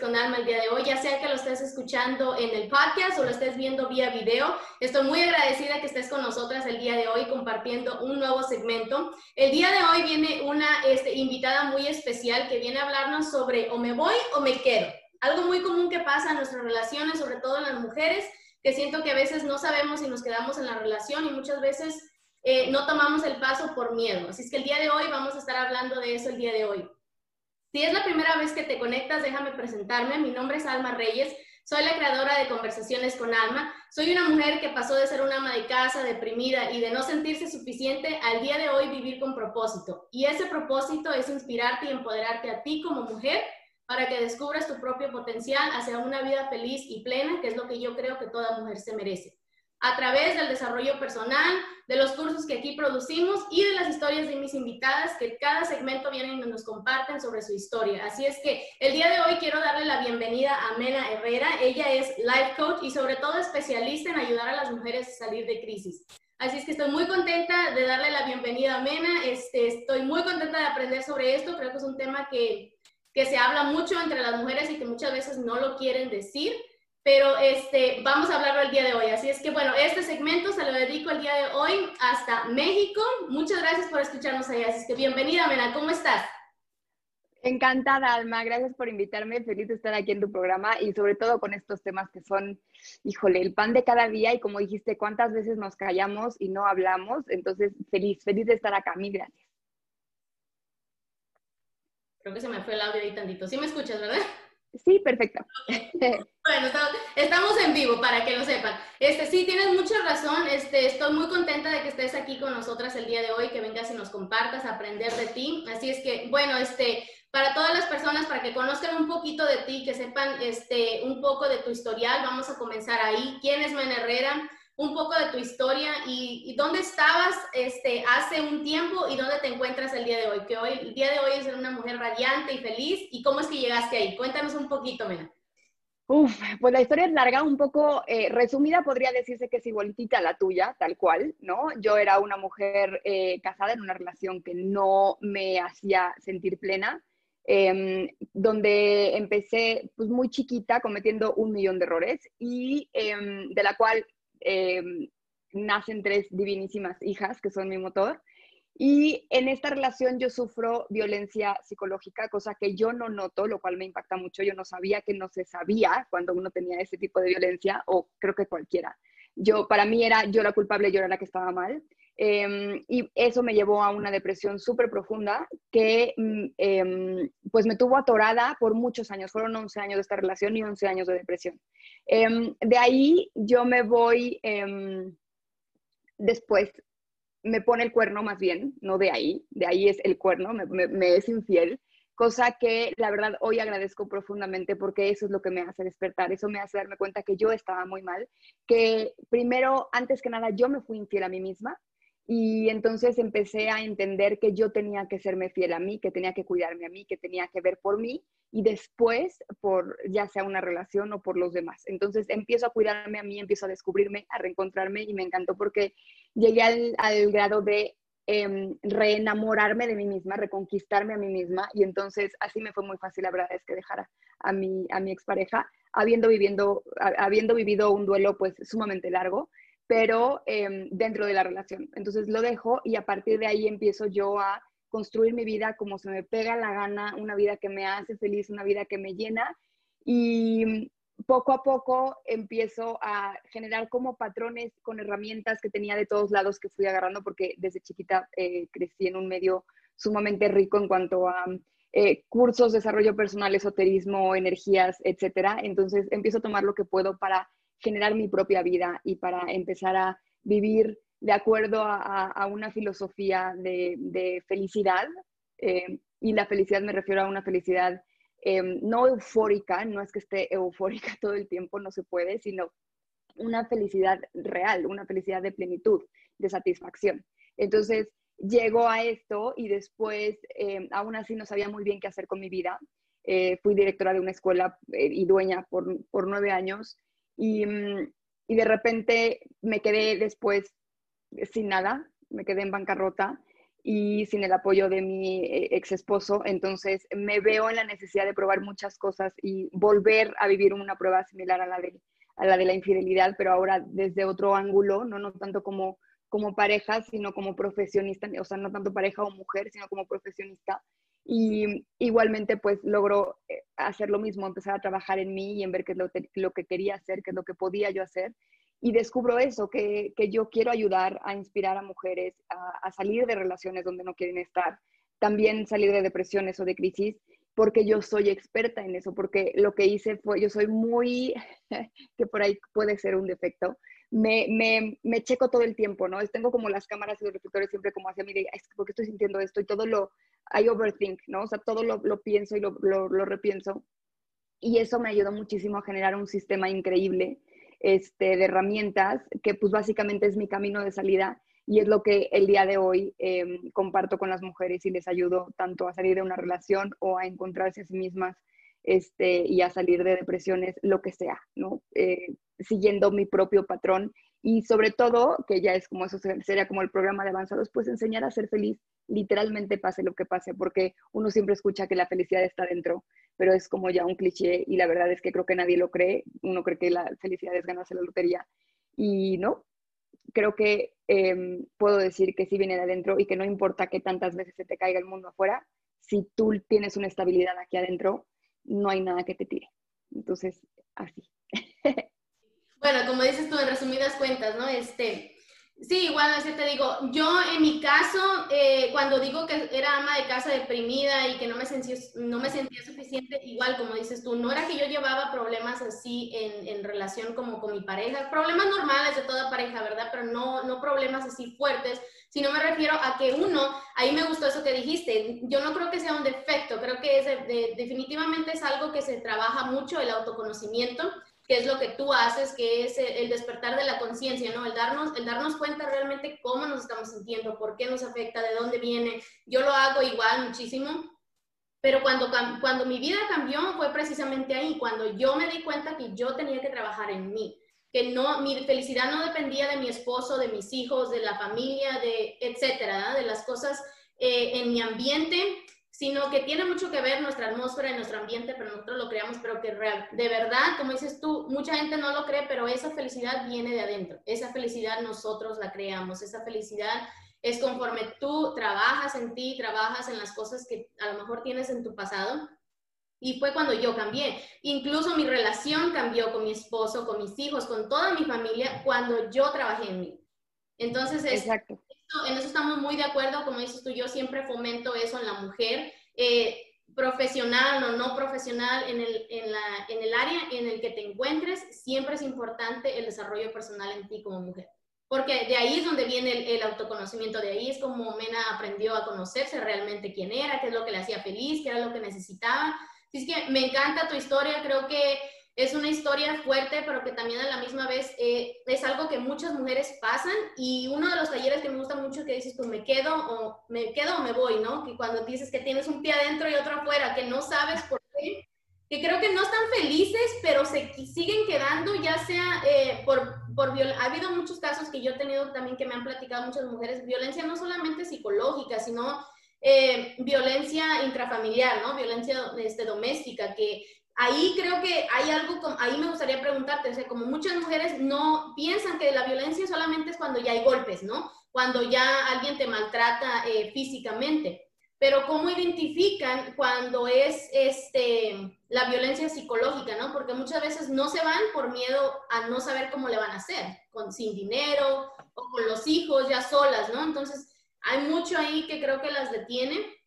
Con Alma el día de hoy, ya sea que lo estés escuchando en el podcast o lo estés viendo vía video. Estoy muy agradecida que estés con nosotras el día de hoy compartiendo un nuevo segmento. El día de hoy viene una este, invitada muy especial que viene a hablarnos sobre o me voy o me quedo. Algo muy común que pasa en nuestras relaciones, sobre todo en las mujeres, que siento que a veces no sabemos si nos quedamos en la relación y muchas veces eh, no tomamos el paso por miedo. Así es que el día de hoy vamos a estar hablando de eso el día de hoy. Si es la primera vez que te conectas, déjame presentarme. Mi nombre es Alma Reyes. Soy la creadora de Conversaciones con Alma. Soy una mujer que pasó de ser una ama de casa, deprimida y de no sentirse suficiente al día de hoy vivir con propósito. Y ese propósito es inspirarte y empoderarte a ti como mujer para que descubras tu propio potencial hacia una vida feliz y plena, que es lo que yo creo que toda mujer se merece a través del desarrollo personal, de los cursos que aquí producimos y de las historias de mis invitadas que cada segmento vienen y nos comparten sobre su historia. Así es que el día de hoy quiero darle la bienvenida a Mena Herrera. Ella es life coach y sobre todo especialista en ayudar a las mujeres a salir de crisis. Así es que estoy muy contenta de darle la bienvenida a Mena. Este, estoy muy contenta de aprender sobre esto. Creo que es un tema que, que se habla mucho entre las mujeres y que muchas veces no lo quieren decir pero este, vamos a hablarlo el día de hoy. Así es que bueno, este segmento se lo dedico el día de hoy hasta México. Muchas gracias por escucharnos allá. Así es que bienvenida, Mena, ¿cómo estás? Encantada, Alma. Gracias por invitarme. Feliz de estar aquí en tu programa y sobre todo con estos temas que son, híjole, el pan de cada día y como dijiste, cuántas veces nos callamos y no hablamos. Entonces, feliz, feliz de estar acá. Mil gracias. Creo que se me fue el audio ahí tantito. ¿Sí me escuchas, verdad? Sí, perfecto. Bueno, estamos en vivo para que lo sepan. Este, sí, tienes mucha razón. Este, estoy muy contenta de que estés aquí con nosotras el día de hoy, que vengas y nos compartas, aprender de ti. Así es que, bueno, este, para todas las personas, para que conozcan un poquito de ti, que sepan este, un poco de tu historial, vamos a comenzar ahí. ¿Quién es Men Herrera? Un poco de tu historia y, dónde estabas este, hace un tiempo y dónde te encuentras el día de hoy. Que hoy, el día de hoy es una mujer radiante y feliz. ¿Y cómo es que llegaste ahí? Cuéntanos un poquito, Mena. Uf, pues la historia es larga, un poco eh, resumida, podría decirse que es igualitita la tuya, tal cual, ¿no? Yo era una mujer eh, casada en una relación que no me hacía sentir plena, em, donde empecé pues muy chiquita cometiendo un millón de errores y em, de la cual Em, nacen tres divinísimas hijas que son mi motor. Y en esta relación yo sufro violencia psicológica, cosa que yo no noto, lo cual me impacta mucho. Yo no sabía que no se sabía cuando uno tenía ese tipo de violencia, o creo que cualquiera. Yo, para mí era yo la culpable, yo era la que estaba mal. Em, y eso me llevó a una depresión súper profunda que em, pues me tuvo atorada por muchos años. Fueron 11 años de esta relación y 11 años de depresión. Em, de ahí yo me voy, después me pone el cuerno más bien, no de ahí, de ahí es el cuerno, me, me es infiel cosa que la verdad hoy agradezco profundamente porque eso es lo que me hace despertar, eso me hace darme cuenta que yo estaba muy mal, que primero, antes que nada, yo me fui infiel a mí misma, y entonces empecé a entender que yo tenía que serme fiel a mí, que tenía que cuidarme a mí, que tenía que ver por mí y después por ya sea una relación o por los demás. Entonces empiezo a cuidarme a mí, empiezo a descubrirme, a reencontrarme y me encantó porque llegué al, grado de eh, reenamorarme de mí misma, reconquistarme a mí misma y entonces así me fue muy fácil, la verdad es que dejara a mi, a mi expareja, habiendo, viviendo, habiendo vivido un duelo pues sumamente largo pero em, dentro de la relación. Entonces lo dejo y a partir de ahí empiezo yo a construir mi vida como se me pega la gana, una vida que me hace feliz, una vida que me llena y poco a poco empiezo a generar como patrones con herramientas que tenía de todos lados que fui agarrando porque desde chiquita eh, crecí en un medio sumamente rico en cuanto a eh, cursos, desarrollo personal, esoterismo, energías, etcétera. Entonces empiezo a tomar lo que puedo para generar mi propia vida y para empezar a vivir de acuerdo a, una filosofía de, felicidad. Eh, y la felicidad me refiero a una felicidad em, no eufórica, no es que esté eufórica todo el tiempo, no se puede, sino una felicidad real, una felicidad de plenitud, de satisfacción. Entonces, llego a esto y después, em, aún así no sabía muy bien qué hacer con mi vida. Eh, fui directora de una escuela eh, y dueña por, nueve años y, mm, y, de repente me quedé después sin nada, me quedé en bancarrota y sin el apoyo de mi eh, ex esposo. Entonces me veo en la necesidad de probar muchas cosas y volver a vivir una prueba similar a la de, a la, de la infidelidad, pero ahora desde otro ángulo, no, no tanto como, como pareja, sino como profesionista, o sea, no tanto pareja o mujer, sino como profesionista. Y igualmente, pues logro eh, hacer lo mismo, empezar a trabajar en mí y en ver qué es lo, lo que quería hacer, qué es lo que podía yo hacer. Y descubro eso, que, yo quiero ayudar a inspirar a mujeres a, salir de relaciones donde no quieren estar, también salir de depresiones o de crisis, porque yo soy experta en eso, porque lo que hice fue, yo soy muy, que por ahí puede ser un defecto, me, me, me checo todo el tiempo, ¿no? Tengo como las cámaras y los reflectores siempre como hacia mí, de, es porque estoy sintiendo esto y todo lo, I overthink, ¿no? O sea, todo lo, lo pienso y lo, lo, lo repienso. Y eso me ayudó muchísimo a generar un sistema increíble este, de herramientas, que pues básicamente es mi camino de salida y es lo que el día de hoy em, comparto con las mujeres y les ayudo tanto a salir de una relación o a encontrarse a sí mismas este, y a salir de depresiones, lo que sea, ¿no? Eh, siguiendo mi propio patrón y sobre todo, que ya es como eso sería como el programa de avanzados, pues enseñar a ser feliz, literalmente pase lo que pase, porque uno siempre escucha que la felicidad está dentro, pero es como ya un cliché y la verdad es que creo que nadie lo cree, uno cree que la felicidad es ganarse la lotería y no, creo que em, puedo decir que sí viene de adentro y que no importa que tantas veces se te caiga el mundo afuera, si tú tienes una estabilidad aquí adentro, no hay nada que te tire. Entonces, así. Bueno, como dices tú, en resumidas cuentas, ¿no? Este, sí, igual, así te digo, yo en mi caso, eh, cuando digo que era ama de casa deprimida y que no me, sentía, no me sentía suficiente, igual, como dices tú, no era que yo llevaba problemas así en, en relación como con mi pareja, problemas normales de toda pareja, ¿verdad? Pero no, no problemas así fuertes, sino me refiero a que uno, ahí me gustó eso que dijiste, yo no creo que sea un defecto, creo que es, definitivamente es algo que se trabaja mucho, el autoconocimiento, que es lo que tú haces, que es el despertar de la conciencia, ¿no? El darnos, el darnos cuenta realmente cómo nos estamos sintiendo, por qué nos afecta, de dónde viene. Yo lo hago igual muchísimo, pero cuando, cuando mi vida cambió fue precisamente ahí, cuando yo me di cuenta que yo tenía que trabajar en mí, que no, mi felicidad no dependía de mi esposo, de mis hijos, de la familia, de etcétera, de las cosas eh, en mi ambiente, sino que tiene mucho que ver nuestra atmósfera y nuestro ambiente, pero nosotros lo creamos, pero que de verdad, como dices tú, mucha gente no lo cree, pero esa felicidad viene de adentro, esa felicidad nosotros la creamos, esa felicidad es conforme tú trabajas en ti, trabajas en las cosas que a lo mejor tienes en tu pasado. Y fue cuando yo cambié. Incluso mi relación cambió con mi esposo, con mis hijos, con toda mi familia, cuando yo trabajé en mí. Entonces, Exacto en eso estamos muy de acuerdo, como dices tú, yo siempre fomento eso en la mujer, eh, profesional o no profesional, en el, en, la, en el área en el que te encuentres, siempre es importante el desarrollo personal en ti como mujer. Porque de ahí es donde viene el, el, autoconocimiento, de ahí es como Mena aprendió a conocerse realmente quién era, qué es lo que le hacía feliz, qué era lo que necesitaba. Así que me encanta tu historia, creo que es una historia fuerte, pero que también a la misma vez eh, es algo que muchas mujeres pasan. Y uno de los talleres que me gusta mucho es que dices, pues me quedo o me quedo o me voy, ¿no? Que cuando dices que tienes un pie adentro y otro afuera, que no sabes por qué, que creo que no están felices, pero se siguen quedando, ya sea eh, por, por ha habido muchos casos que yo he tenido también que me han platicado muchas mujeres, violencia no solamente psicológica, sino eh, violencia intrafamiliar, ¿no? Violencia este, doméstica, que ahí creo que hay algo, ahí me gustaría preguntarte, o sea, como muchas mujeres no piensan que la violencia solamente es cuando ya hay golpes, ¿no? Cuando ya alguien te maltrata eh, físicamente. Pero ¿cómo identifican cuando es este, la violencia psicológica, ¿no? Porque muchas veces no se van por miedo a no saber cómo le van a hacer, con, sin dinero o con los hijos ya solas, ¿no? Entonces, hay mucho ahí que creo que las detiene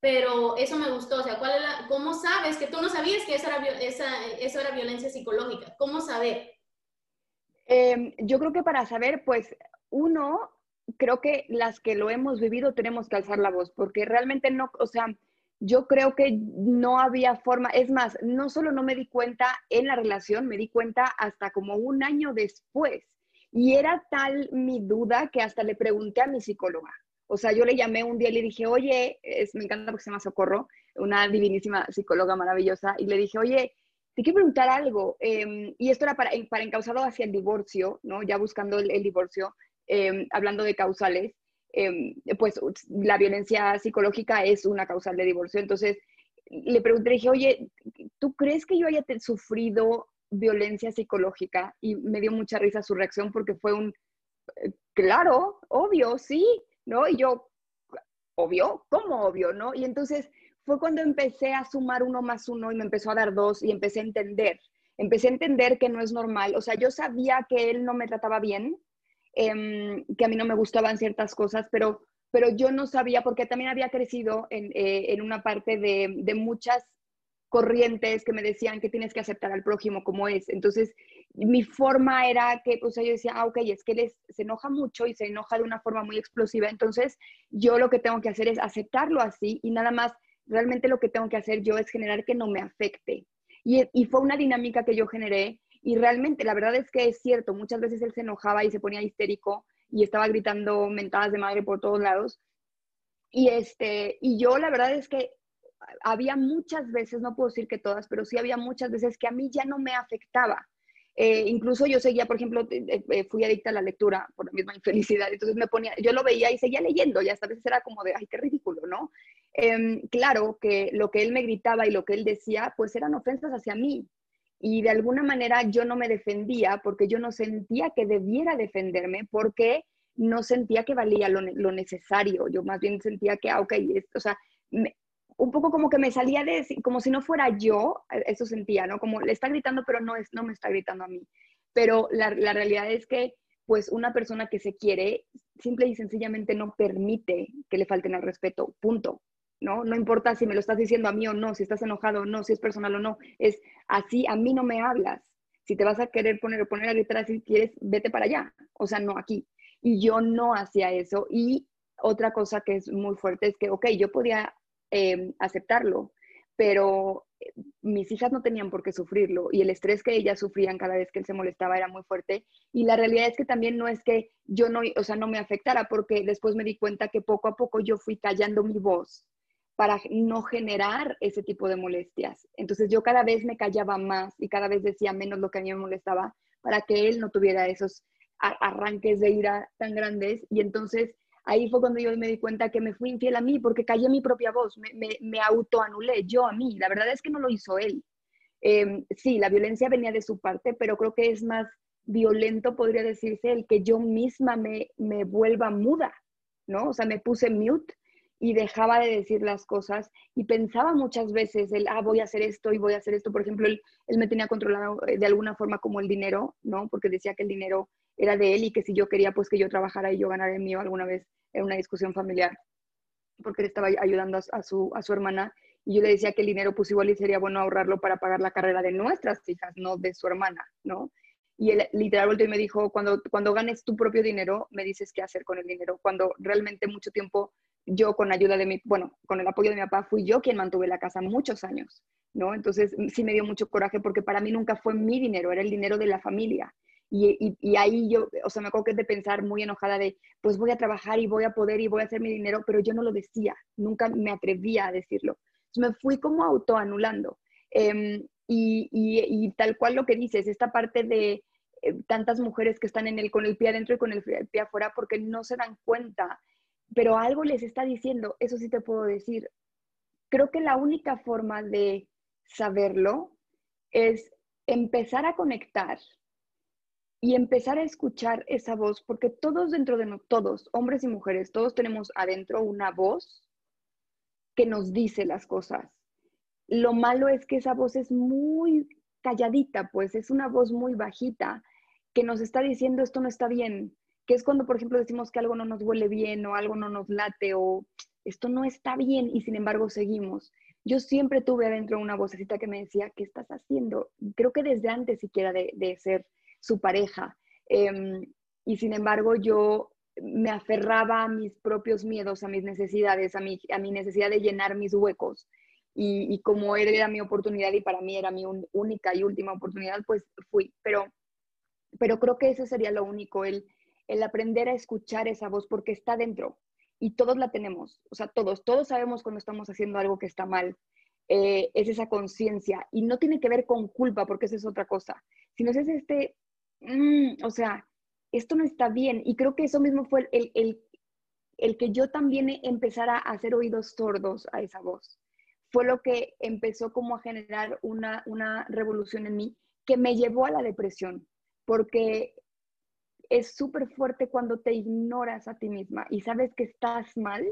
pero eso me gustó, o sea, ¿cuál ¿cómo sabes que tú no sabías que eso era, esa, era violencia psicológica? ¿Cómo saber? Em, yo creo que para saber, pues, uno, creo que las que lo hemos vivido tenemos que alzar la voz, porque realmente no, o sea, yo creo que no había forma, es más, no solo no me di cuenta en la relación, me di cuenta hasta como un año después. Y era tal mi duda que hasta le pregunté a mi psicóloga. O sea, yo le llamé un día y le dije, oye, es, me encanta porque se llama Socorro, una divinísima psicóloga maravillosa, y le dije, oye, te quiero preguntar algo. Em, y esto era para, para hacia el divorcio, ¿no? Ya buscando el, divorcio, em, hablando de causales. Em, pues la violencia psicológica es una causal de divorcio. Entonces, le pregunté, dije, oye, ¿tú crees que yo haya sufrido violencia psicológica? Y me dio mucha risa su reacción porque fue un, eh, claro, obvio, sí, ¿no? Y yo, obvio, ¿cómo obvio, no? Y entonces fue cuando empecé a sumar uno más uno y me empezó a dar dos y empecé a entender. Empecé a entender que no es normal. O sea, yo sabía que él no me trataba bien, Em, que a mí no me gustaban ciertas cosas, pero, pero yo no sabía, porque también había crecido en, eh, en una parte de, de, muchas corrientes que me decían que tienes que aceptar al prójimo como es. Entonces, mi forma era que, o sea, yo decía, ah, ok, es que él se enoja mucho y se enoja de una forma muy explosiva, entonces yo lo que tengo que hacer es aceptarlo así y nada más, realmente lo que tengo que hacer yo es generar que no me afecte. Y, y fue una dinámica que yo generé y realmente, la verdad es que es cierto, muchas veces él se enojaba y se ponía histérico y estaba gritando mentadas de madre por todos lados. Y, este, y yo la verdad es que había muchas veces, no puedo decir que todas, pero sí había muchas veces que a mí ya no me afectaba. Eh, incluso yo seguía, por ejemplo, eh, fui adicta a la lectura por la misma infelicidad, entonces me ponía, yo lo veía y seguía leyendo y hasta veces era como de, ay, qué ridículo, ¿no? Em, claro que lo que él me gritaba y lo que él decía, pues eran ofensas hacia mí, y de alguna manera yo no me defendía porque yo no sentía que debiera defenderme porque no sentía que valía lo, necesario. Yo más bien sentía que, ah, ok, o sea, un poco como que me salía de, como si no fuera yo, eh, eso sentía, ¿no? Como le está gritando, pero no, es, no me está gritando a mí. Pero la, la realidad es que, pues, una persona que se quiere, simple y sencillamente no permite que le falten al respeto, punto. ¿no? No importa si me lo estás diciendo a mí o no, si estás enojado o no, si es personal o no, es así, a mí no me hablas. Si te vas a querer poner, poner a gritar así, quieres, vete para allá, o sea, no aquí. Y yo no hacía eso. Y otra cosa que es muy fuerte es que, ok, yo podía em, aceptarlo, pero eh, mis hijas no tenían por qué sufrirlo y el estrés que ellas sufrían cada vez que él se molestaba era muy fuerte y la realidad es que también no es que yo no, o sea, no me afectara porque después me di cuenta que poco a poco yo fui callando mi voz para no generar ese tipo de molestias. Entonces yo cada vez me callaba más y cada vez decía menos lo que a mí me molestaba para que él no tuviera esos arranques de ira tan grandes. Y entonces ahí fue cuando yo me di cuenta que me fui infiel a mí porque callé mi propia voz, me, me, autoanulé yo a mí. La verdad es que no lo hizo él. Em, sí, la violencia venía de su parte, pero creo que es más violento, podría decirse, el que yo misma me, me vuelva muda, ¿no? O sea, me puse mute y dejaba de decir las cosas y pensaba muchas veces el, ah, voy a hacer esto y voy a hacer esto. Por ejemplo, él, él me tenía controlado eh, de alguna forma como el dinero, ¿no? Porque decía que el dinero era de él y que si yo quería, pues que yo trabajara y yo ganara el mío alguna vez en una discusión familiar, porque él estaba ayudando a, su, a su hermana. Y yo le decía que el dinero, pues igual sería bueno ahorrarlo para pagar la carrera de nuestras hijas, no de su hermana, ¿no? Y él literal volteó y me dijo, cuando, cuando ganes tu propio dinero, me dices qué hacer con el dinero. Cuando realmente mucho tiempo yo con ayuda de mi, bueno, con el apoyo de mi papá, fui yo quien mantuve la casa muchos años, ¿no? Entonces sí me dio mucho coraje porque para mí nunca fue mi dinero, era el dinero de la familia. Y, y, ahí yo, o sea, me acuerdo que de pensar muy enojada de, pues voy a trabajar y voy a poder y voy a hacer mi dinero, pero yo no lo decía, nunca me atrevía a decirlo. Entonces me fui como autoanulando. Eh, y, y, tal cual lo que dices, esta parte de eh, tantas mujeres que están en el, con el pie adentro y con el pie afuera porque no se dan cuenta pero algo les está diciendo, eso sí te puedo decir. Creo que la única forma de saberlo es empezar a conectar y empezar a escuchar esa voz, porque todos dentro de nosotros, todos, hombres y mujeres, todos tenemos adentro una voz que nos dice las cosas. Lo malo es que esa voz es muy calladita, pues es una voz muy bajita que nos está diciendo esto no está bien, que es cuando, por ejemplo, decimos que algo no nos huele bien o algo no nos late o esto no está bien y sin embargo seguimos. Yo siempre tuve adentro una vocecita que me decía, ¿qué estás haciendo? Creo que desde antes siquiera de, ser su pareja. Em, y sin embargo yo me aferraba a mis propios miedos, a mis necesidades, a mi, a mi necesidad de llenar mis huecos. Y, como era mi oportunidad y para mí era mi única y última oportunidad, pues fui. Pero, pero creo que eso sería lo único, el, el aprender a escuchar esa voz porque está dentro y todos la tenemos, o sea, todos, todos sabemos cuando estamos haciendo algo que está mal. Eh, es esa conciencia y no tiene que ver con culpa porque esa es otra cosa, sino es este, mm, o sea, esto no está bien y creo que eso mismo fue el, el, el que yo también empezara a hacer oídos sordos a esa voz. Fue lo que empezó como a generar una, una revolución en mí que me llevó a la depresión, porque es súper fuerte cuando te ignoras a ti misma y sabes que estás mal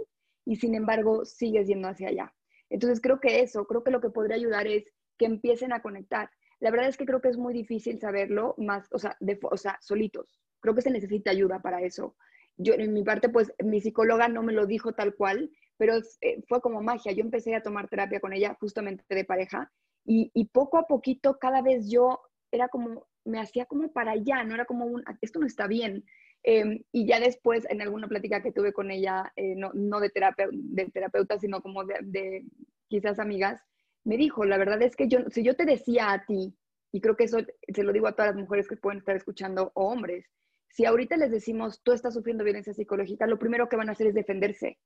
y sin embargo sigues yendo hacia allá. Entonces creo que eso, creo que lo que podría ayudar es que empiecen a conectar. La verdad es que creo que es muy difícil saberlo más, o sea, de, o sea, solitos. Creo que se necesita ayuda para eso. Yo, en mi parte, pues mi psicóloga no me lo dijo tal cual, pero eh, fue como magia. Yo empecé a tomar terapia con ella justamente de pareja y, y poco a poquito, cada vez yo era como me hacía como para allá, no era como un, esto no está bien. Em, y ya después, en alguna plática que tuve con ella, eh, no, no de, de terapeuta, sino como de, quizás amigas, me dijo, la verdad es que yo, si yo te decía a ti, y creo que eso se lo digo a todas las mujeres que pueden estar escuchando, o hombres, si ahorita les decimos, tú estás sufriendo violencia psicológica, lo primero que van a hacer es defenderse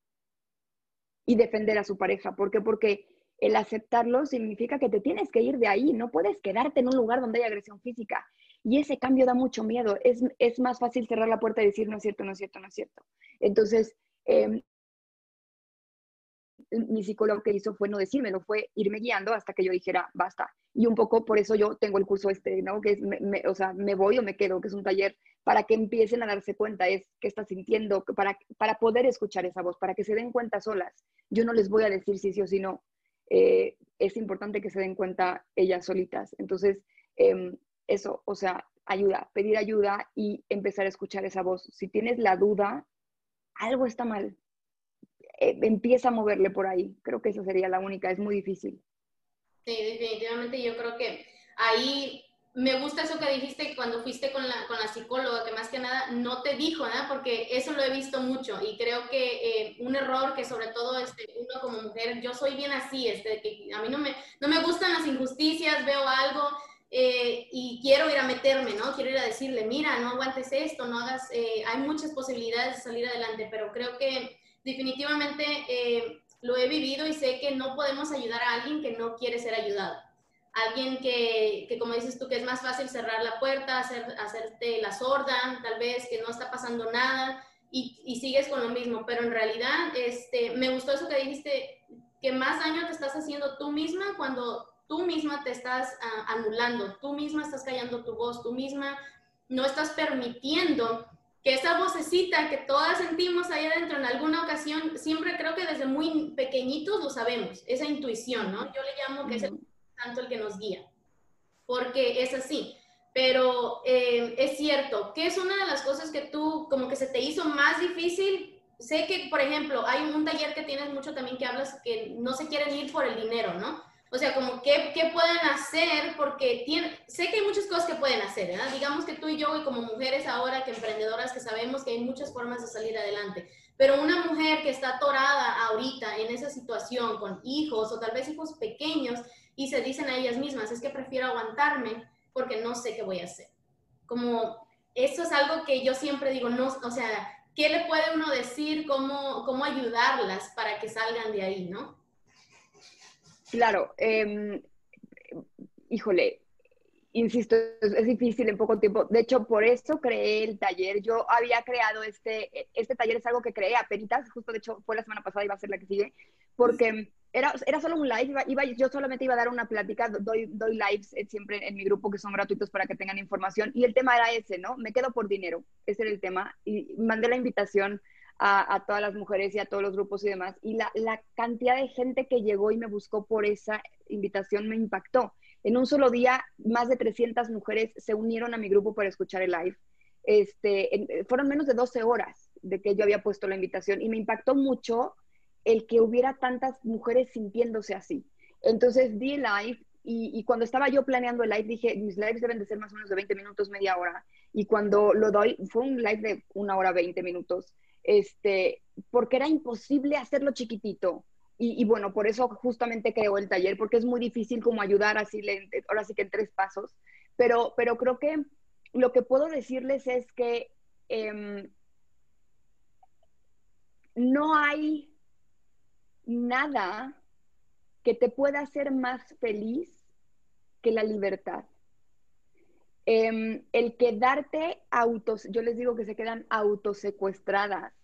y defender a su pareja. ¿Por qué? Porque el aceptarlo significa que te tienes que ir de ahí, no puedes quedarte en un lugar donde hay agresión física. Y ese cambio da mucho miedo. Es, es más fácil cerrar la puerta y decir, no es cierto, no es cierto, no es cierto. Entonces, em, mi psicólogo que hizo fue no decírmelo, fue irme guiando hasta que yo dijera, basta. Y un poco por eso yo tengo el curso este, ¿no? Que es, me, o sea, me voy o me quedo, que es un taller para que empiecen a darse cuenta, es que está sintiendo, para, para poder escuchar esa voz, para que se den cuenta solas. Yo no les voy a decir sí, sí o sí no, eh, es importante que se den cuenta ellas solitas. Entonces, em, eso, o sea, ayuda, pedir ayuda y empezar a escuchar esa voz. Si tienes la duda, algo está mal. Eh, empieza a moverle por ahí. Creo que esa sería la única, es muy difícil. Sí, definitivamente yo creo que ahí me gusta eso que dijiste cuando fuiste con la, con la psicóloga, que más que nada no te dijo, nada, porque eso lo he visto mucho y creo que eh, un error que sobre todo este, uno como mujer, yo soy bien así, este, que a mí no me, no me gustan las injusticias, veo algo eh, y quiero ir a meterme, ¿no? Quiero ir a decirle, mira, no aguantes esto, no hagas, eh, hay muchas posibilidades de salir adelante, pero creo que definitivamente lo he vivido y sé que no podemos ayudar a alguien que no quiere ser ayudado. Alguien que, que, como dices tú, que es más fácil cerrar la puerta, hacer, hacerte la sorda, tal vez que no está pasando nada y, y, sigues con lo mismo, pero en realidad este, me gustó eso que dijiste, que más daño te estás haciendo tú misma cuando tú misma te estás ah, anulando, tú misma estás callando tu voz, tú misma no estás permitiendo que esa vocecita que todas sentimos ahí adentro en alguna ocasión, siempre creo que desde muy pequeñitos lo sabemos, esa intuición, ¿no? Yo le llamo que es el tanto el que nos guía, porque es así. Pero eh, es cierto, que es una de las cosas que tú como que se te hizo más difícil? Sé que, por ejemplo, hay un taller que tienes mucho también que hablas que no se quieren ir por el dinero, ¿no? O sea, como qué, qué pueden hacer, porque tiene, sé que hay muchas cosas que pueden hacer, ¿verdad? Digamos que tú y yo, y como mujeres ahora, que emprendedoras, que sabemos que hay muchas formas de salir adelante, pero una mujer que está atorada ahorita en esa situación con hijos o tal vez hijos pequeños, y se dicen a ellas mismas, es que prefiero aguantarme porque no sé qué voy a hacer. Como eso es algo que yo siempre digo, no, o sea, ¿qué le puede uno decir? ¿Cómo, cómo ayudarlas para que salgan de ahí, no? Claro, em, híjole, insisto, es, difícil en poco tiempo. De hecho, por eso creé el taller. Yo había creado este, este taller, es algo que creé a penitas, justo de hecho fue la semana pasada y va a ser la que sigue, porque era, era solo un live, iba, yo solamente iba a dar una plática, doy, doy lives eh, siempre en mi grupo que son gratuitos para que tengan información y el tema era ese, ¿no? Me quedo por dinero, ese era el tema y mandé la invitación a, todas las mujeres y a todos los grupos y demás y la, cantidad de gente que llegó y me buscó por esa invitación me impactó. En un solo día, más de 300 mujeres se unieron a mi grupo para escuchar el live. Este, fueron menos de 12 horas de que yo había puesto la invitación y me impactó mucho el que hubiera tantas mujeres sintiéndose así. Entonces di el live y, cuando estaba yo planeando el live dije, mis lives deben de ser más o menos de 20 minutos, media hora. Y cuando lo doy, fue un live de una hora 20 minutos, este, porque era imposible hacerlo chiquitito. Y, bueno, por eso justamente creo el taller, porque es muy difícil como ayudar así, ahora sí que en tres pasos. Pero, pero creo que lo que puedo decirles es que em, no hay nada que te pueda hacer más feliz que la libertad. Em, el quedarte autos, yo les digo que se quedan autosecuestradas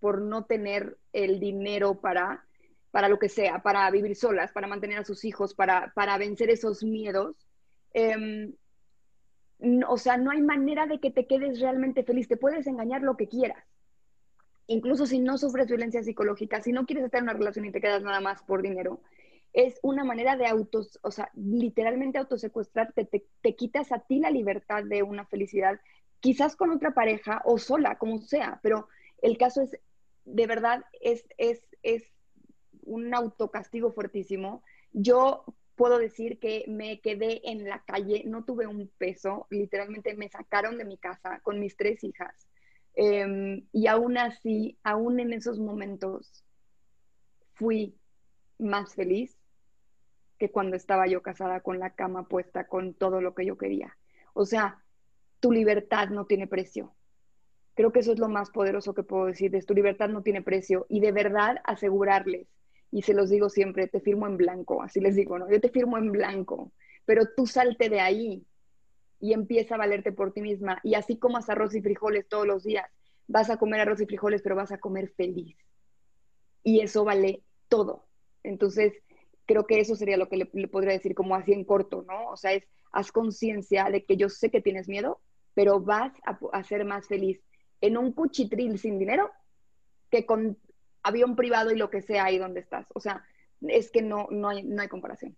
por no tener el dinero para, para lo que sea, para vivir solas, para mantener a sus hijos, para, para vencer esos miedos. Em, o sea, no hay manera de que te quedes realmente feliz. Te puedes engañar lo que quieras. Incluso si no sufres violencia psicológica, si no quieres estar en una relación y te quedas nada más por dinero, es una manera de autos, o sea, literalmente autosecuestrarte, te, te quitas a ti la libertad de una felicidad, quizás con otra pareja o sola, como sea, pero el caso es, de verdad, es, es, es un autocastigo fuertísimo. Yo puedo decir que me quedé en la calle, no tuve un peso, literalmente me sacaron de mi casa con mis tres hijas. Em, y aún así, aún en esos momentos, fui más feliz que cuando estaba yo casada con la cama puesta con todo lo que yo quería. O sea, tu libertad no tiene precio. Creo que eso es lo más poderoso que puedo decirles. Tu libertad no tiene precio. Y de verdad asegurarles, y se los digo siempre, te firmo en blanco, así les digo, ¿no? Yo te firmo en blanco, pero tú salte de ahí y empieza a valerte por ti misma. Y así comas arroz y frijoles todos los días, vas a comer arroz y frijoles, pero vas a comer feliz. Y eso vale todo. Entonces, creo que eso sería lo que le, podría decir como así en corto, ¿no? O sea, es, haz conciencia de que yo sé que tienes miedo, pero vas a, ser más feliz en un cuchitril sin dinero que con avión privado y lo que sea ahí donde estás. O sea, es que no, no, hay, no hay comparación.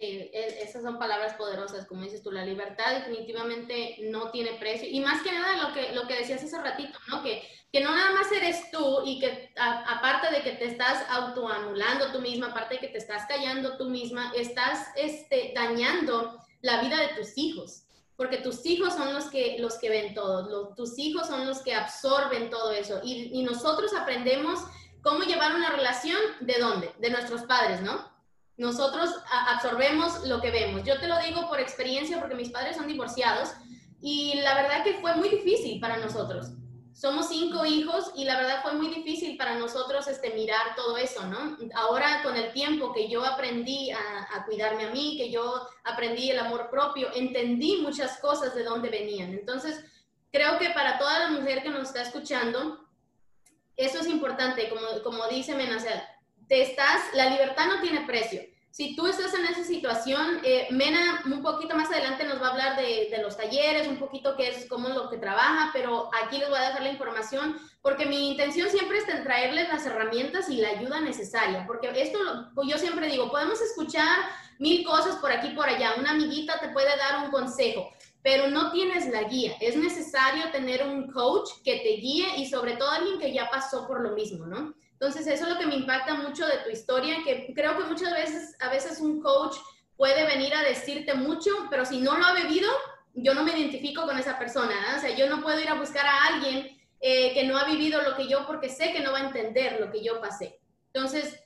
Eh, esas son palabras poderosas, como dices tú, la libertad definitivamente no tiene precio. Y más que nada lo que, lo que decías hace ratito, ¿no? Que, que no nada más eres tú y que aparte de que te estás autoanulando tú misma, aparte de que te estás callando tú misma, estás este, dañando la vida de tus hijos. Porque tus hijos son los que, los que ven todo, tus hijos son los que absorben todo eso. Y, nosotros aprendemos cómo llevar una relación de dónde? De nuestros padres, ¿no? Nosotros absorbemos lo que vemos. Yo te lo digo por experiencia porque mis padres son divorciados y la verdad que fue muy difícil para nosotros. Somos cinco hijos y la verdad fue muy difícil para nosotros este, mirar todo eso, ¿no? Ahora con el tiempo que yo aprendí a, a cuidarme a mí, que yo aprendí el amor propio, entendí muchas cosas de dónde venían. Entonces, creo que para toda la mujer que nos está escuchando, eso es importante, como, como dice Menacel, te estás, la libertad no tiene precio. Si tú estás en esa situación, eh, Mena un poquito más adelante nos va a hablar de, de, los talleres, un poquito qué es, cómo lo que trabaja, pero aquí les voy a dejar la información porque mi intención siempre es traerles las herramientas y la ayuda necesaria, porque esto, yo siempre digo, podemos escuchar mil cosas por aquí por allá, una amiguita te puede dar un consejo, pero no tienes la guía. Es necesario tener un coach que te guíe y sobre todo alguien que ya pasó por lo mismo, ¿no? Entonces, eso es lo que me impacta mucho de tu historia, que creo que muchas veces, a veces un coach puede venir a decirte mucho, pero si no lo ha vivido, yo no me identifico con esa persona. O sea, yo no puedo ir a buscar a alguien eh, que no ha vivido lo que yo, porque sé que no va a entender lo que yo pasé. Entonces,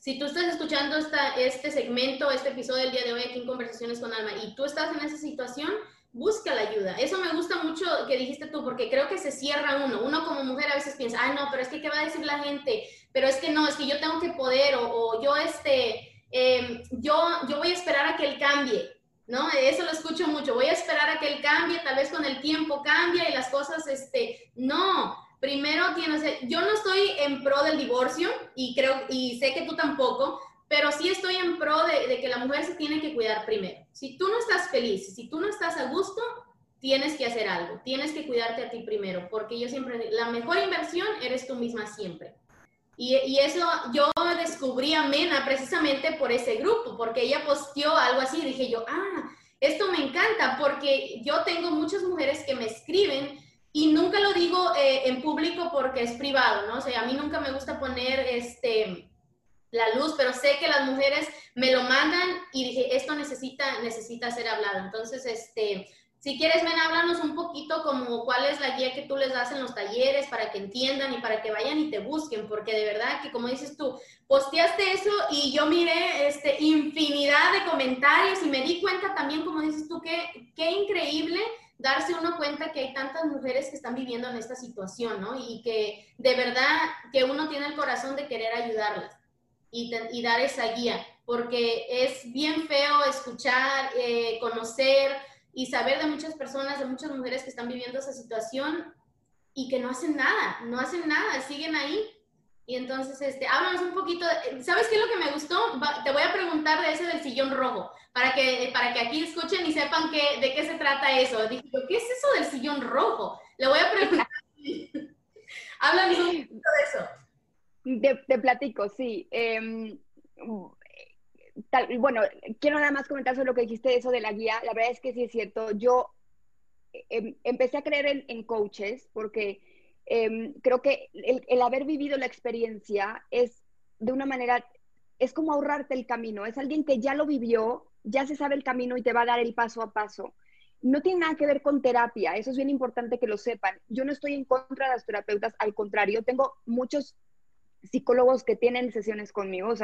si tú estás escuchando esta, este segmento, este episodio del día de hoy aquí en Conversaciones con Alma, y tú estás en esa situación, busca la ayuda. Eso me gusta mucho que dijiste tú, porque creo que se cierra uno. Uno como mujer a veces piensa, ay, no, pero es que, ¿qué va a decir la gente? Pero es que no, es que yo tengo que poder, o, yo, este, em, yo, yo voy a esperar a que él cambie. ¿No? Eso lo escucho mucho. Voy a esperar a que él cambie, tal vez con el tiempo cambia y las cosas, este, no. Primero tienes, yo no estoy en pro del divorcio y creo, y sé que tú tampoco, pero sí estoy en pro de, que la mujer se tiene que cuidar primero. Si tú no estás feliz, si tú no estás a gusto, tienes que hacer algo, tienes que cuidarte a ti primero, porque yo siempre, la mejor inversión eres tú misma siempre. Y, eso yo descubrí a Mena precisamente por ese grupo, porque ella posteó algo así y dije yo, ah, esto me encanta porque yo tengo muchas mujeres que me escriben y nunca lo digo eh, en público porque es privado, ¿no? O sea, a mí nunca me gusta poner este, la luz, pero sé que las mujeres me lo mandan y dije, esto necesita, necesita ser hablado. Entonces, este, si quieres, ven, háblanos un poquito como cuál es la guía que tú les das en los talleres para que entiendan y para que vayan y te busquen, porque de verdad que como dices tú, posteaste eso y yo miré este, infinidad de comentarios y me di cuenta también, como dices tú, que qué increíble darse uno cuenta que hay tantas mujeres que están viviendo en esta situación, ¿no? Y que de verdad que uno tiene el corazón de querer ayudarlas y, y dar esa guía, porque es bien feo escuchar, eh, conocer y saber de muchas personas, de muchas mujeres que están viviendo esa situación y que no hacen nada, no hacen nada, siguen ahí. Y entonces, este, háblanos un poquito, ¿sabes qué es lo que me gustó? te voy a preguntar de ese del sillón rojo, para que, para que aquí escuchen y sepan que, de qué se trata eso. Dije, ¿qué es eso del sillón rojo? Le voy a preguntar. háblanos un poquito de eso. Te, platico, sí. Em, bueno, quiero nada más comentar sobre lo que dijiste, eso de la guía. La verdad es que sí es cierto. Yo em, empecé a creer en, coaches porque em, creo que el, haber vivido la experiencia es de una manera, es como ahorrarte el camino. Es alguien que ya lo vivió, ya se sabe el camino y te va a dar el paso a paso. No tiene nada que ver con terapia, eso es bien importante que lo sepan. Yo no estoy en contra de las terapeutas, al contrario, tengo muchos psicólogos que tienen sesiones conmigo, o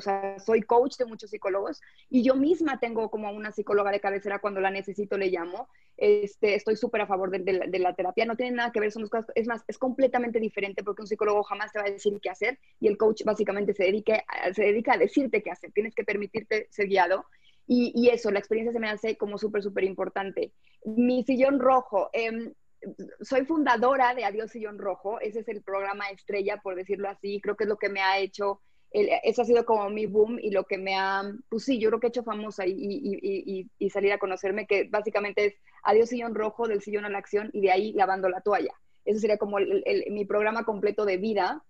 sea, soy coach de muchos psicólogos y yo misma tengo como una psicóloga de cabecera cuando la necesito, le llamo. Este, estoy súper a favor de, la, terapia, no tiene nada que ver, son dos cosas, es más, es completamente diferente porque un psicólogo jamás te va a decir qué hacer y el coach básicamente se, dedique, se dedica a decirte qué hacer, tienes que permitirte ser guiado. Y, y eso, la experiencia se me hace como súper, súper importante. Mi sillón rojo, eh, soy fundadora de Adiós Sillón Rojo, ese es el programa estrella, por decirlo así, creo que es lo que me ha hecho, eso ha sido como mi boom y lo que me ha, pues sí, yo creo que he hecho famosa y, salir a conocerme, que básicamente es Adiós Sillón Rojo, del sillón a la acción y de ahí lavando la toalla. Eso sería como mi programa completo de vida.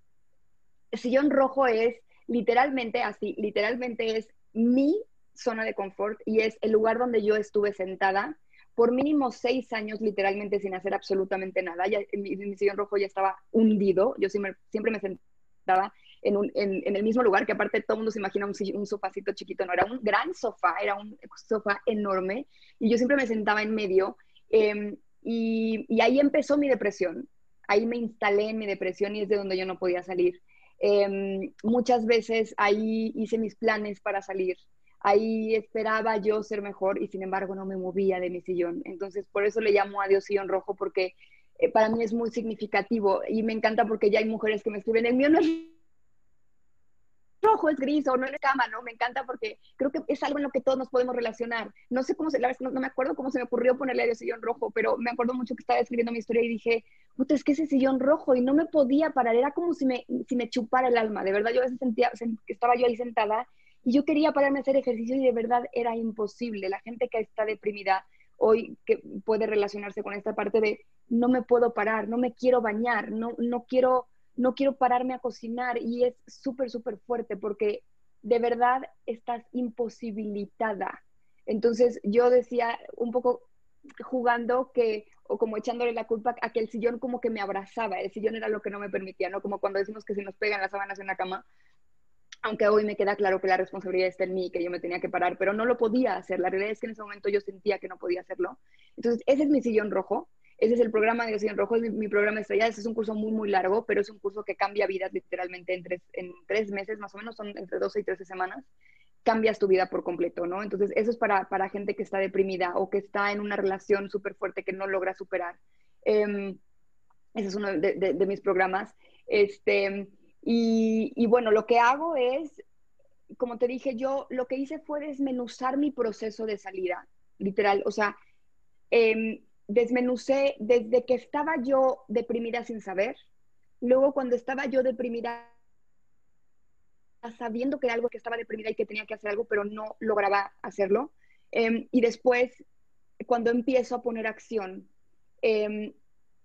El sillón rojo es literalmente así, literalmente es mi zona de confort y es el lugar donde yo estuve sentada por mínimo seis años literalmente sin hacer absolutamente nada. Ya, mi, mi sillón rojo ya estaba hundido. Yo siempre, siempre me sentaba en, un, en, el mismo lugar, que aparte todo el mundo se imagina un, un sofacito chiquito, no, era un gran sofá, era un sofá enorme, y yo siempre me sentaba en medio, eh, y, ahí empezó mi depresión, ahí me instalé en mi depresión y es de donde yo no podía salir. Eh, muchas veces ahí hice mis planes para salir, ahí esperaba yo ser mejor y sin embargo no me movía de mi sillón. Entonces, por eso le llamo a Dios sillón rojo porque eh, para mí es muy significativo y me encanta porque ya hay mujeres que me escriben, el mío no es rojo, es gris o no es cama, ¿no? Me encanta porque creo que es algo en lo que todos nos podemos relacionar. No sé cómo se, la no, no me acuerdo cómo se me ocurrió ponerle el sillón rojo, pero me acuerdo mucho que estaba escribiendo mi historia y dije, puta, es que ese sillón rojo y no me podía parar, era como si me, si me chupara el alma, de verdad, yo a veces sentía, estaba yo ahí sentada y yo quería pararme a hacer ejercicio y de verdad era imposible. La gente que está deprimida hoy que puede relacionarse con esta parte de no me puedo parar, no me quiero bañar, no, no, quiero, no quiero pararme a cocinar y es súper, súper fuerte porque de verdad estás imposibilitada. Entonces yo decía un poco jugando que, o como echándole la culpa a que sillón como que me abrazaba, el sillón era lo que no me permitía, ¿no? Como cuando decimos que si nos pegan las sábanas en la cama, aunque hoy me queda claro que la responsabilidad está en mí, que yo me tenía que parar, pero no lo podía hacer. La realidad es que en ese momento yo sentía que no podía hacerlo. Entonces, ese es mi sillón rojo. Ese es el programa de Sillón Rojo, es mi, programa estrella. Ese es un curso muy, muy largo, pero es un curso que cambia vidas literalmente en tres, en tres meses, más o menos, son entre 12 y 13 semanas. Cambias tu vida por completo, ¿no? Entonces, eso es para, para gente que está deprimida o que está en una relación súper fuerte que no logra superar. Em, ese es uno de, de mis programas. Este, y, bueno, lo que hago es, como te dije, yo lo que hice fue desmenuzar mi proceso de salida, literal. O sea, eh, desmenucé desde que estaba yo deprimida sin saber, luego cuando estaba yo deprimida sabiendo que era algo que estaba deprimida y que tenía que hacer algo, pero no lograba hacerlo. Em, y después, cuando empiezo a poner acción, em,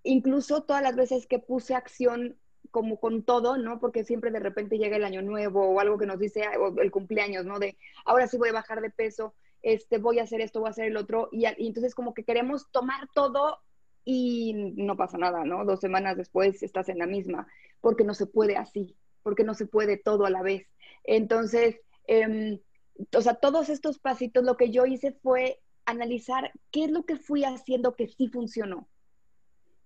incluso todas las veces que puse acción como con todo, ¿no? Porque siempre de repente llega el año nuevo o algo que nos dice, o el cumpleaños, ¿no? De ahora sí voy a bajar de peso. este, voy a hacer esto, voy a hacer el otro, y, entonces como que queremos tomar todo y no pasa nada, ¿no? Dos semanas después estás en la misma, porque no se puede así, porque no se puede todo a la vez. Entonces, eh, o sea, todos estos pasitos, lo que yo hice fue analizar qué es lo que fui haciendo que sí funcionó.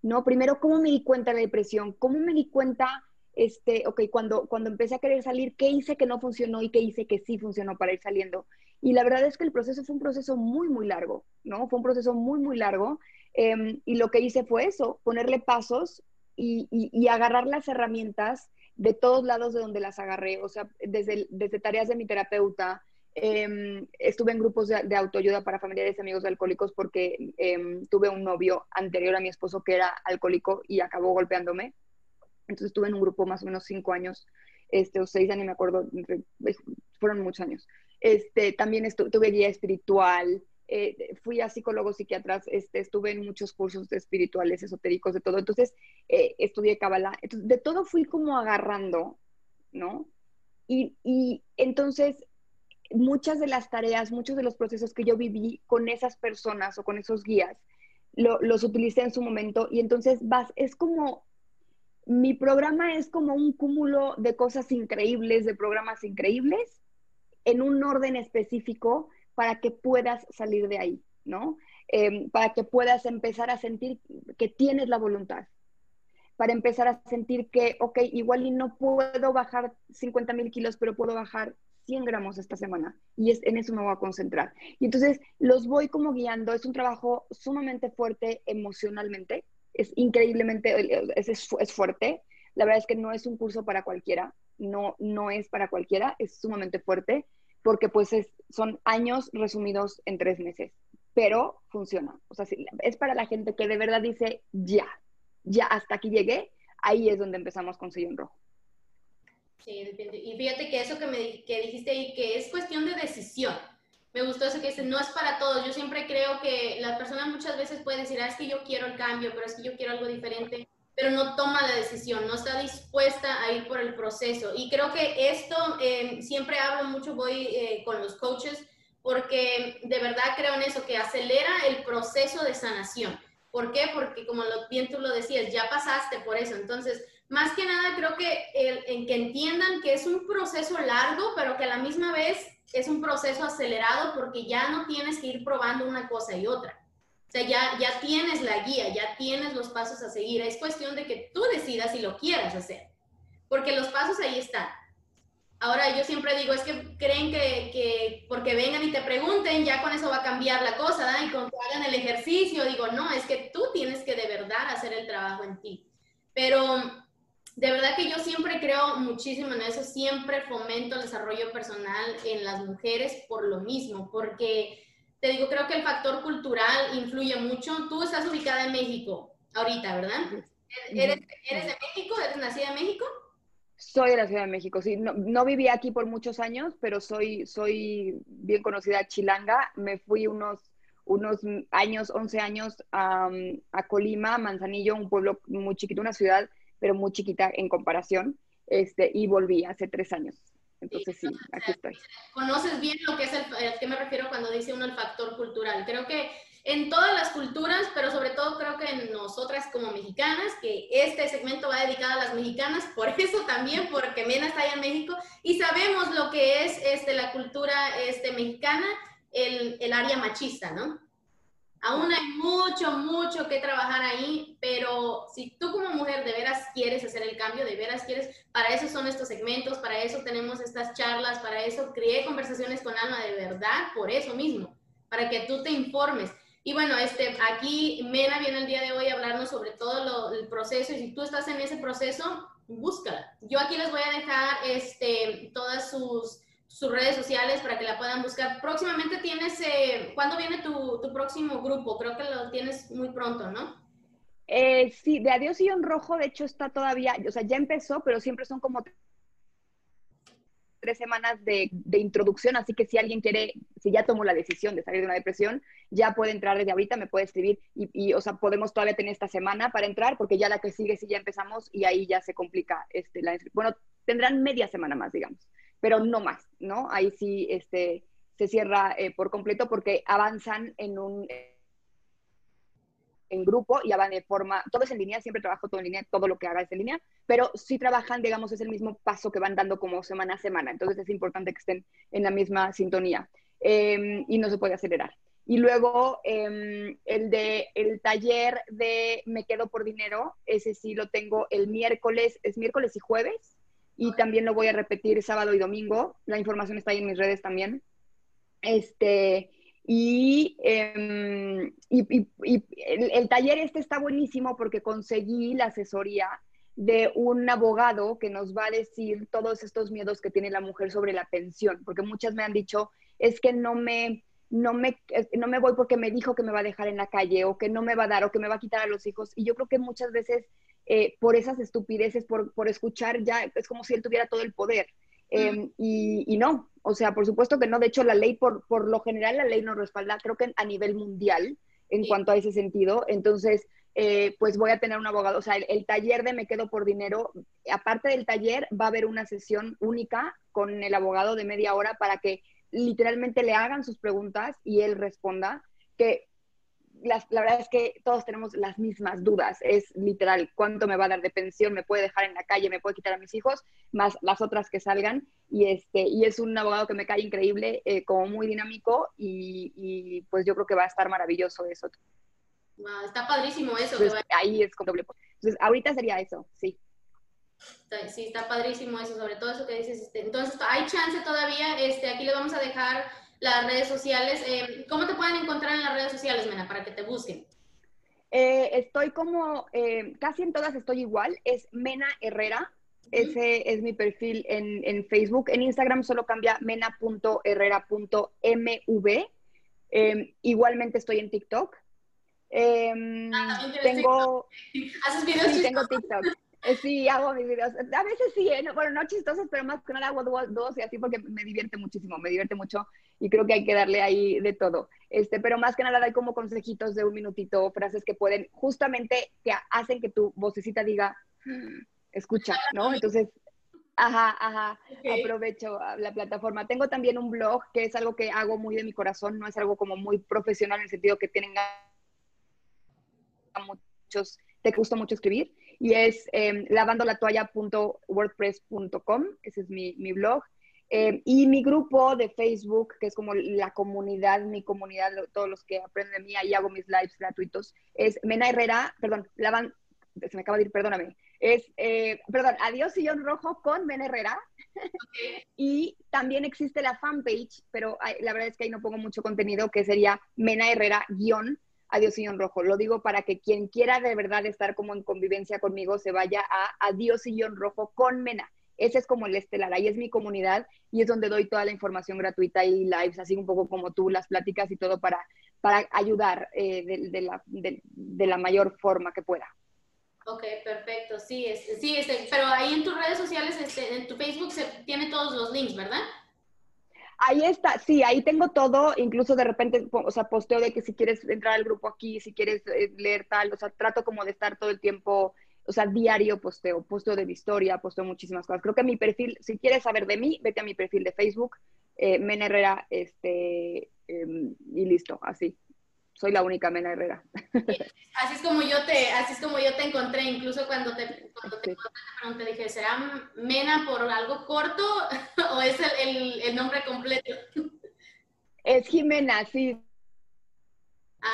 ¿No? Primero, ¿cómo me di cuenta de la depresión? ¿Cómo me di cuenta, este, ok, cuando, cuando empecé a querer salir, qué hice que no funcionó y qué hice que sí funcionó para ir saliendo? Y la verdad es que el proceso fue un proceso muy, muy largo, ¿no? Fue un proceso muy, muy largo. Em, y lo que hice fue eso, ponerle pasos y, y, agarrar las herramientas de todos lados de donde las agarré, o sea, desde, desde tareas de mi terapeuta, Em, estuve en grupos de, autoayuda para familiares y amigos de alcohólicos porque em, tuve un novio anterior a mi esposo que era alcohólico y acabó golpeándome. Entonces estuve en un grupo más o menos cinco años, este, o seis años, me acuerdo, fueron muchos años. Este, también tuve guía espiritual, eh, fui a psicólogos, psiquiatras, este, estuve en muchos cursos espirituales, esotéricos, de todo. Entonces, eh, estudié Kabbalah. Entonces, de todo fui como agarrando, ¿no? Y, y entonces muchas de las tareas, muchos de los procesos que yo viví con esas personas o con esos guías, los utilicé en su momento y entonces vas, es como, mi programa es como un cúmulo de cosas increíbles, de programas increíbles, en un orden específico para que puedas salir de ahí, ¿no? Em, para que puedas empezar a sentir que tienes la voluntad, para empezar a sentir que, ok, igual y no puedo bajar 50 mil kilos, pero puedo bajar 100 gramos esta semana y es, en eso me voy a concentrar. Y entonces los voy como guiando, es un trabajo sumamente fuerte emocionalmente, es increíblemente, es, es, fuerte. La verdad es que no es un curso para cualquiera, no, no es para cualquiera, es sumamente fuerte porque pues es, son años resumidos en tres meses, pero funciona. O sea, es para la gente que de verdad dice, ya, ya hasta aquí llegué, ahí es donde empezamos con Sillón Rojo. Sí, y fíjate que eso que, me, que dijiste ahí, que es cuestión de decisión. Me gustó eso que dice, no es para todos. Yo siempre creo que las personas muchas veces pueden decir, ah, es que yo quiero el cambio, pero es que yo quiero algo diferente, pero no toma la decisión, no está dispuesta a ir por el proceso. Y creo que esto, eh, siempre hablo mucho, voy eh, con los coaches, porque de verdad creo en eso, que acelera el proceso de sanación. ¿Por qué? Porque como lo, bien tú lo decías, ya pasaste por eso. Entonces, más que nada creo que en que entiendan que es un proceso largo, pero que a la misma vez es un proceso acelerado porque ya no tienes que ir probando una cosa y otra. O sea, ya, ya tienes la guía, ya tienes los pasos a seguir. Es cuestión de que tú decidas si lo quieras hacer. Porque los pasos ahí están. Ahora, yo siempre digo, es que creen que, que porque vengan y te pregunten, ya con eso va a cambiar la cosa, ¿da? Y con que hagan el ejercicio, digo, no, es que tú tienes que de verdad hacer el trabajo en ti. Pero de verdad que yo siempre creo muchísimo en eso, siempre fomento el desarrollo personal en las mujeres por lo mismo, porque te digo, creo que el factor cultural influye mucho. Tú estás ubicada en México ahorita, ¿verdad? ¿Eres, de México? ¿Eres nacida en México? Soy de la Ciudad de México, sí. No, no, viví aquí por muchos años, pero soy, soy bien conocida chilanga. Me fui unos, unos años, 11 años a, a Colima, Manzanillo, un pueblo muy chiquito, una ciudad pero muy chiquita en comparación, este, y volví hace tres años. Entonces sí, aquí estoy. Conoces bien lo que es el, ¿a qué me refiero cuando dice uno el factor cultural? Creo que en todas las culturas, pero sobre todo creo que en nosotras como mexicanas, que este segmento va dedicado a las mexicanas, por eso también, porque Mena está allá en México, y sabemos lo que es este, la cultura este, mexicana, el, el área machista, ¿no? Aún hay mucho, mucho que trabajar ahí, pero si tú como mujer de veras quieres hacer el cambio, de veras quieres, para eso son estos segmentos, para eso tenemos estas charlas, para eso creé conversaciones con Alma de verdad, por eso mismo, para que tú te informes. Y bueno, este, aquí Mena viene el día de hoy a hablarnos sobre todo el proceso y si tú estás en ese proceso, búscala. Yo aquí les voy a dejar este, todas sus sus redes sociales para que la puedan buscar. Próximamente tienes, eh, ¿cuándo viene tu, tu, próximo grupo? Creo que lo tienes muy pronto, ¿no? Eh, sí, de Adiós Sillón Rojo, de hecho está todavía, o sea, ya empezó, pero siempre son como tres semanas de, de, introducción, así que si alguien quiere, si ya tomó la decisión de salir de una depresión, ya puede entrar desde ahorita, me puede escribir y, o sea, podemos todavía tener esta semana para entrar, porque ya la que sigue, sí ya empezamos y ahí ya se complica este, la Bueno, tendrán media semana más, digamos pero no más, ¿no? Ahí sí, este, se cierra eh, por completo porque avanzan en un en grupo y van de forma, todo es en línea, siempre trabajo todo en línea, todo lo que haga es en línea, pero si trabajan, digamos, es el mismo paso que van dando como semana a semana, entonces es importante que estén en la misma sintonía em, y no se puede acelerar. Y luego em, el de el taller de Me Quedo por Dinero, ese sí lo tengo el miércoles, es miércoles y jueves, y también lo voy a repetir sábado y domingo. La información está ahí en mis redes también. Este, y, em, el, taller este está buenísimo porque conseguí la asesoría de un abogado que nos va a decir todos estos miedos que tiene la mujer sobre la pensión, porque muchas me han dicho, es que no me, no me, no me voy porque me dijo que me va a dejar en la calle o que no me va a dar o que me va a quitar a los hijos. Y yo creo que muchas veces eh, por esas estupideces, por, por, escuchar, ya es como si él tuviera todo el poder. Em, y, no, o sea, por supuesto que no. De hecho, la ley, por, por lo general, la ley nos respalda, creo que a nivel mundial, en cuanto a ese sentido. Entonces, eh, pues voy a tener un abogado. O sea, el, taller de Me Quedo por Dinero, aparte del taller, va a haber una sesión única con el abogado de media hora para que literalmente le hagan sus preguntas y él responda. Que la, verdad es que todos tenemos las mismas dudas. Es literal, ¿cuánto me va a dar de pensión? ¿Me puede dejar en la calle? ¿Me puede quitar a mis hijos? Más las otras que salgan. Y, este, y es un abogado que me cae increíble, eh, como muy dinámico y, pues yo creo que va a estar maravilloso eso. está padrísimo eso. ahí es doble. Entonces, ahorita sería eso, sí. Sí, está padrísimo eso, sobre todo eso que dices. Este, entonces, hay chance todavía. Este, aquí le vamos a dejar las redes sociales. Eh, ¿Cómo te pueden encontrar en las redes sociales, Mena, para que te busquen? Eh, estoy como, eh, casi en todas estoy igual, es Mena Herrera, ese es mi perfil en, en, Facebook. En Instagram solo cambia mena.herrera.mv. igualmente estoy en TikTok. Ah, tengo, ¿Haces videos? Sí, tengo TikTok. Sí, hago mis videos. A veces sí, ¿eh? bueno, no chistosos, pero más que nada hago dos, y así porque me divierte muchísimo, me divierte mucho y creo que hay que darle ahí de todo. Este, pero más que nada hay como consejitos de un minutito, frases que pueden, justamente que hacen que tu vocecita diga, mm, escucha, ¿no? Entonces, ajá, ajá, aprovecho la plataforma. Tengo también un blog que es algo que hago muy de mi corazón, no es algo como muy profesional en el sentido que tenga muchos, te gusta mucho escribir y es eh, lavandolatoalla.wordpress.com, ese es mi, mi blog. Em, y mi grupo de Facebook, que es como la comunidad, mi comunidad, todos los que aprenden de mí, ahí hago mis lives gratuitos, es Mena Herrera, perdón, Lavan, se me acaba de ir, perdóname, es, eh, perdón, Adiós Sillón Rojo con Mena Herrera. y también existe la fanpage, pero la verdad es que ahí no pongo mucho contenido, que sería Mena Herrera guion Adiós Sillón Rojo. Lo digo para que quien quiera de verdad estar como en convivencia conmigo se vaya a Adiós Sillón Rojo con Mena. Ese es como el estelar, ahí es mi comunidad y es donde doy toda la información gratuita y lives, así un poco como tú, las pláticas y todo para, para ayudar eh, de, la, de, la, mayor forma que pueda. Ok, perfecto, sí, sí este, pero ahí en tus redes sociales, este, en tu Facebook se tiene todos los links, ¿verdad? Ahí está, sí, ahí tengo todo, incluso de repente, o sea, posteo de que si quieres entrar al grupo aquí, si quieres eh, leer tal, o sea, trato como de estar todo el tiempo, o sea, diario posteo, posteo de mi historia, posteo muchísimas cosas. Creo que mi perfil, si quieres saber de mí, vete a mi perfil de Facebook, eh, Men Herrera, este, em, y listo, así soy la única Mena Herrera. Así es como yo te, así es como yo te encontré, incluso cuando te, cuando te, pregunté, dije, ¿será Mena por algo corto o es el, el, nombre completo? Es Jimena, sí.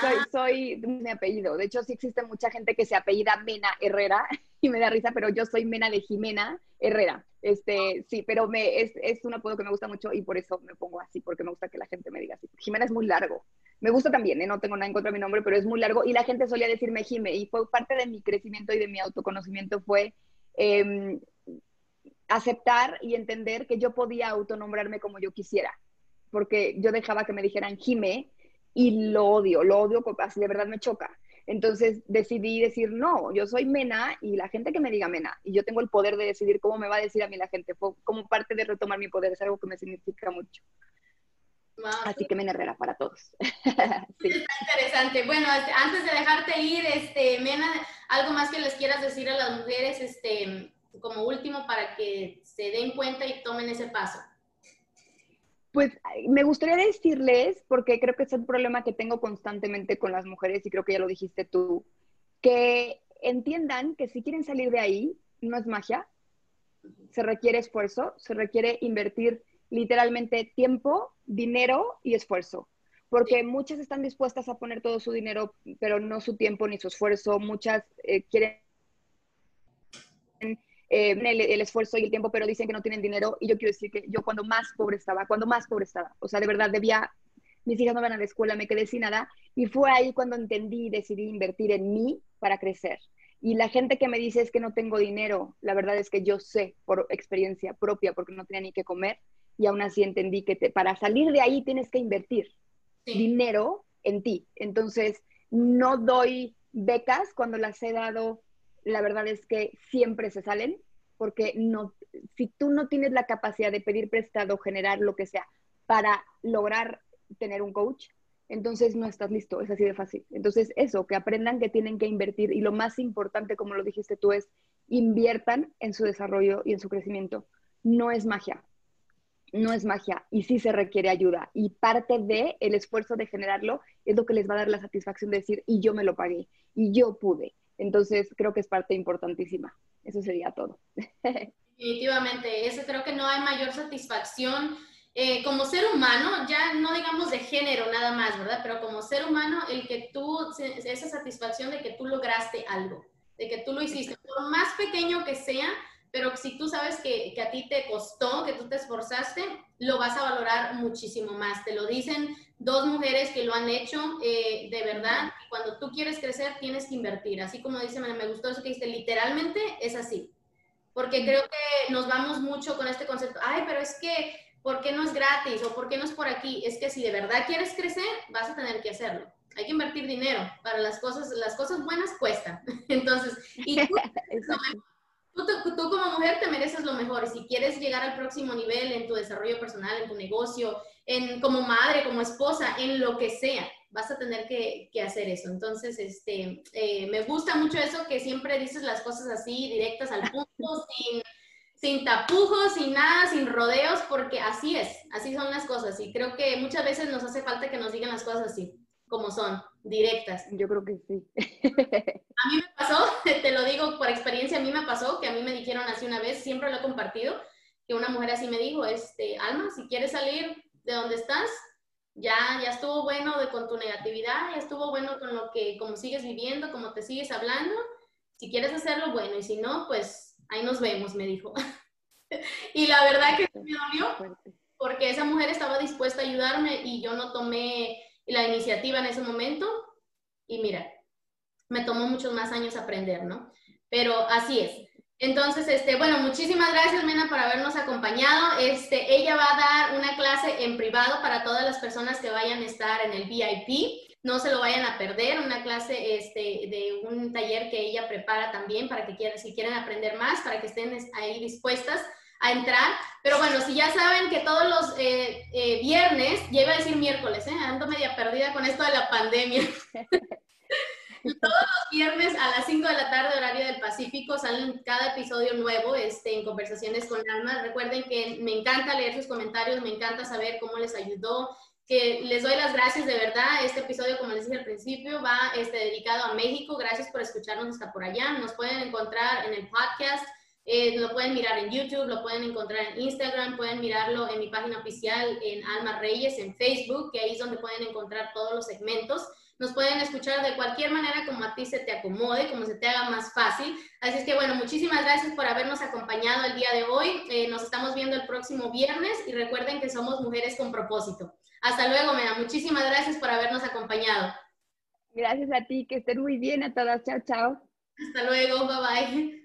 Soy, ah. soy mi apellido. De hecho, sí existe mucha gente que se apellida Mena Herrera y me da risa, pero yo soy Mena de Jimena Herrera. Este, sí, pero me, es, es un apodo que me gusta mucho y por eso me pongo así, porque me gusta que la gente me diga así. Jimena es muy largo. Me gusta también, ¿eh? no tengo nada en contra de mi nombre, pero es muy largo y la gente solía decirme Jime y fue parte de mi crecimiento y de mi autoconocimiento fue em, aceptar y entender que yo podía autonombrarme como yo quisiera, porque yo dejaba que me dijeran Jime y lo odio, lo odio, así de verdad me choca. Entonces decidí decir, no, yo soy Mena y la gente que me diga Mena, y yo tengo el poder de decidir cómo me va a decir a mí la gente, fue como parte de retomar mi poder, es algo que me significa mucho. Así que Mena Herrera para todos. sí. Está interesante. Bueno, este, antes de dejarte ir, este, Mena, algo más que les quieras decir a las mujeres, este, como último, para que se den cuenta y tomen ese paso. Pues me gustaría decirles, porque creo que es un problema que tengo constantemente con las mujeres y creo que ya lo dijiste tú, que entiendan que si quieren salir de ahí, no es magia, se requiere esfuerzo, se requiere invertir literalmente tiempo, dinero y esfuerzo. Porque muchas están dispuestas a poner todo su dinero, pero no su tiempo ni su esfuerzo. Muchas eh, quieren eh, el, esfuerzo y el tiempo, pero dicen que no tienen dinero. Y yo quiero decir que yo cuando más pobre estaba, cuando más pobre estaba, o sea, de verdad debía, mis hijas no van a la escuela, me quedé sin nada. Y fue ahí cuando entendí y decidí invertir en mí para crecer. Y la gente que me dice es que no tengo dinero, la verdad es que yo sé por experiencia propia, porque no tenía ni que comer, y aún así entendí que para salir de ahí tienes que invertir dinero en ti. Entonces, no doy becas cuando las he dado, la verdad es que siempre se salen, porque no, si tú no tienes la capacidad de pedir prestado, generar lo que sea, para lograr tener un coach, entonces no estás listo, es así de fácil. Entonces eso, que aprendan que tienen que invertir y lo más importante, como lo dijiste tú, es inviertan en su desarrollo y en su crecimiento. No es magia, no es magia y sí se requiere ayuda y parte de el esfuerzo de generarlo es lo que les va a dar la satisfacción de decir y yo me lo pagué y yo pude. Entonces creo que es parte importantísima. Eso sería todo. Definitivamente, eso creo que no hay mayor satisfacción eh, como ser humano, ya no digamos de género nada más, ¿verdad? Pero como ser humano, el que tú, esa satisfacción de que tú lograste algo, de que tú lo hiciste, por más pequeño que sea, pero si tú sabes que, que, a ti te costó, que tú te esforzaste, lo vas a valorar muchísimo más. Te lo dicen dos mujeres que lo han hecho eh, de verdad. Cuando tú quieres crecer, tienes que invertir. Así como dice, me, gustó eso que dijiste, literalmente es así. Porque creo que nos vamos mucho con este concepto, ay, pero es que ¿por qué no es gratis o por qué no es por aquí? Es que si de verdad quieres crecer, vas a tener que hacerlo. Hay que invertir dinero para las cosas, las cosas buenas cuestan. Entonces, y tú, tú, como mujer te mereces lo mejor y si quieres llegar al próximo nivel en tu desarrollo personal, en tu negocio, en, como madre, como esposa, en lo que sea, vas a tener que, que hacer eso. Entonces, este, eh, me gusta mucho eso que siempre dices las cosas así, directas al punto, sin sin tapujos, sin nada, sin rodeos, porque así es, así son las cosas. Y creo que muchas veces nos hace falta que nos digan las cosas así, como son, directas. Yo creo que sí. A mí me pasó, te lo digo por experiencia, a mí me pasó que a mí me dijeron así una vez, siempre lo he compartido, que una mujer así me dijo, este, Alma, si quieres salir de donde estás, ya, ya estuvo bueno de, con tu negatividad, ya estuvo bueno con lo que, como sigues viviendo, como te sigues hablando, si quieres hacerlo, bueno, y si no, pues ahí nos vemos, me dijo. y la verdad que me dolió porque esa mujer estaba dispuesta a ayudarme y yo no tomé la iniciativa en ese momento. Y mira, me tomó muchos más años aprender, ¿no? Pero así es. Entonces, este, bueno, muchísimas gracias, Mena, por habernos acompañado. Este, ella va a dar una clase en privado para todas las personas que vayan a estar en el VIP no se lo vayan a perder, una clase este, de un taller que ella prepara también para que quieran, si quieren aprender más, para que estén ahí dispuestas a entrar. Pero bueno, si ya saben que todos los eh, eh, viernes, ya a decir miércoles, ¿eh? ando media perdida con esto de la pandemia. todos los viernes a las 5 de la tarde, horario del Pacífico, salen cada episodio nuevo este, en Conversaciones con Alma. Recuerden que me encanta leer sus comentarios, me encanta saber cómo les ayudó, que les doy las gracias de verdad. Este episodio, como les dije al principio, va este, dedicado a México. Gracias por escucharnos hasta por allá. Nos pueden encontrar en el podcast, eh, lo pueden mirar en YouTube, lo pueden encontrar en Instagram, pueden mirarlo en mi página oficial en Alma Reyes, en Facebook, que ahí es donde pueden encontrar todos los segmentos. Nos pueden escuchar de cualquier manera como a ti se te acomode, como se te haga más fácil. Así es que bueno, muchísimas gracias por habernos acompañado el día de hoy. Eh, nos estamos viendo el próximo viernes y recuerden que somos mujeres con propósito. Hasta luego, Mena. Muchísimas gracias por habernos acompañado. Gracias a ti, que estén muy bien a todas. Chao, chao. Hasta luego, bye bye.